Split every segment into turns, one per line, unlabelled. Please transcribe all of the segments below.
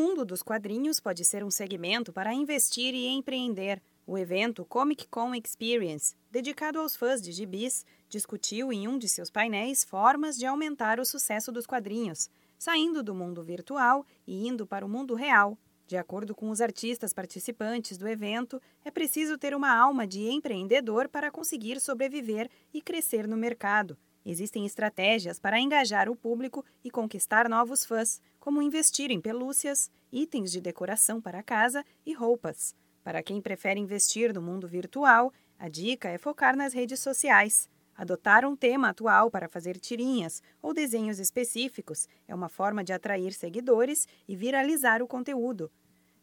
mundo dos quadrinhos pode ser um segmento para investir e empreender. O evento Comic Con Experience, dedicado aos fãs de gibis, discutiu em um de seus painéis formas de aumentar o sucesso dos quadrinhos, saindo do mundo virtual e indo para o mundo real. De acordo com os artistas participantes do evento, é preciso ter uma alma de empreendedor para conseguir sobreviver e crescer no mercado. Existem estratégias para engajar o público e conquistar novos fãs, como investir em pelúcias, itens de decoração para casa e roupas. Para quem prefere investir no mundo virtual, a dica é focar nas redes sociais. Adotar um tema atual para fazer tirinhas ou desenhos específicos é uma forma de atrair seguidores e viralizar o conteúdo.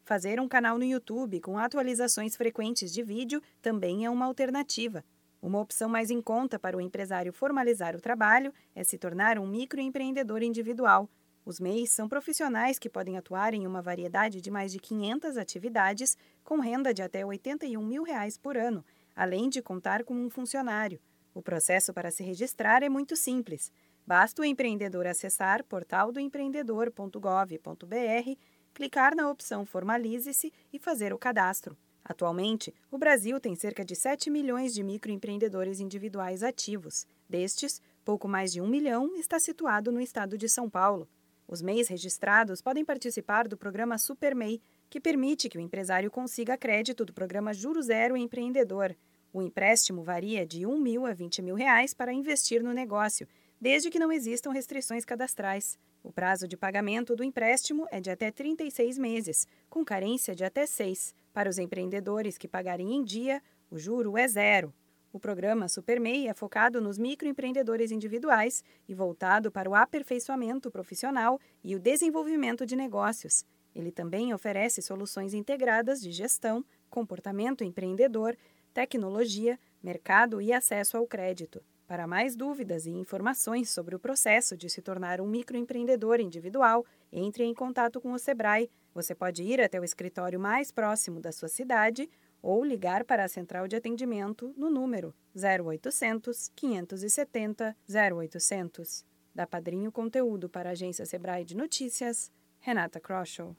Fazer um canal no YouTube com atualizações frequentes de vídeo também é uma alternativa. Uma opção mais em conta para o empresário formalizar o trabalho é se tornar um microempreendedor individual. Os MEIs são profissionais que podem atuar em uma variedade de mais de 500 atividades, com renda de até 81 mil reais por ano, além de contar com um funcionário. O processo para se registrar é muito simples. Basta o empreendedor acessar portaldoempreendedor.gov.br clicar na opção Formalize-se e fazer o cadastro. Atualmente, o Brasil tem cerca de 7 milhões de microempreendedores individuais ativos. Destes, pouco mais de 1 milhão está situado no estado de São Paulo. Os MEIs registrados podem participar do programa SuperMEI, que permite que o empresário consiga crédito do programa Juro Zero Empreendedor. O empréstimo varia de 1 mil a 20 mil reais para investir no negócio, desde que não existam restrições cadastrais. O prazo de pagamento do empréstimo é de até 36 meses, com carência de até 6. Para os empreendedores que pagarem em dia, o juro é zero. O programa SuperMEI é focado nos microempreendedores individuais e voltado para o aperfeiçoamento profissional e o desenvolvimento de negócios. Ele também oferece soluções integradas de gestão, comportamento empreendedor, tecnologia, mercado e acesso ao crédito. Para mais dúvidas e informações sobre o processo de se tornar um microempreendedor individual, entre em contato com o Sebrae. Você pode ir até o escritório mais próximo da sua cidade ou ligar para a central de atendimento no número 0800 570 0800. Da Padrinho Conteúdo para a agência Sebrae de Notícias, Renata Kroschel.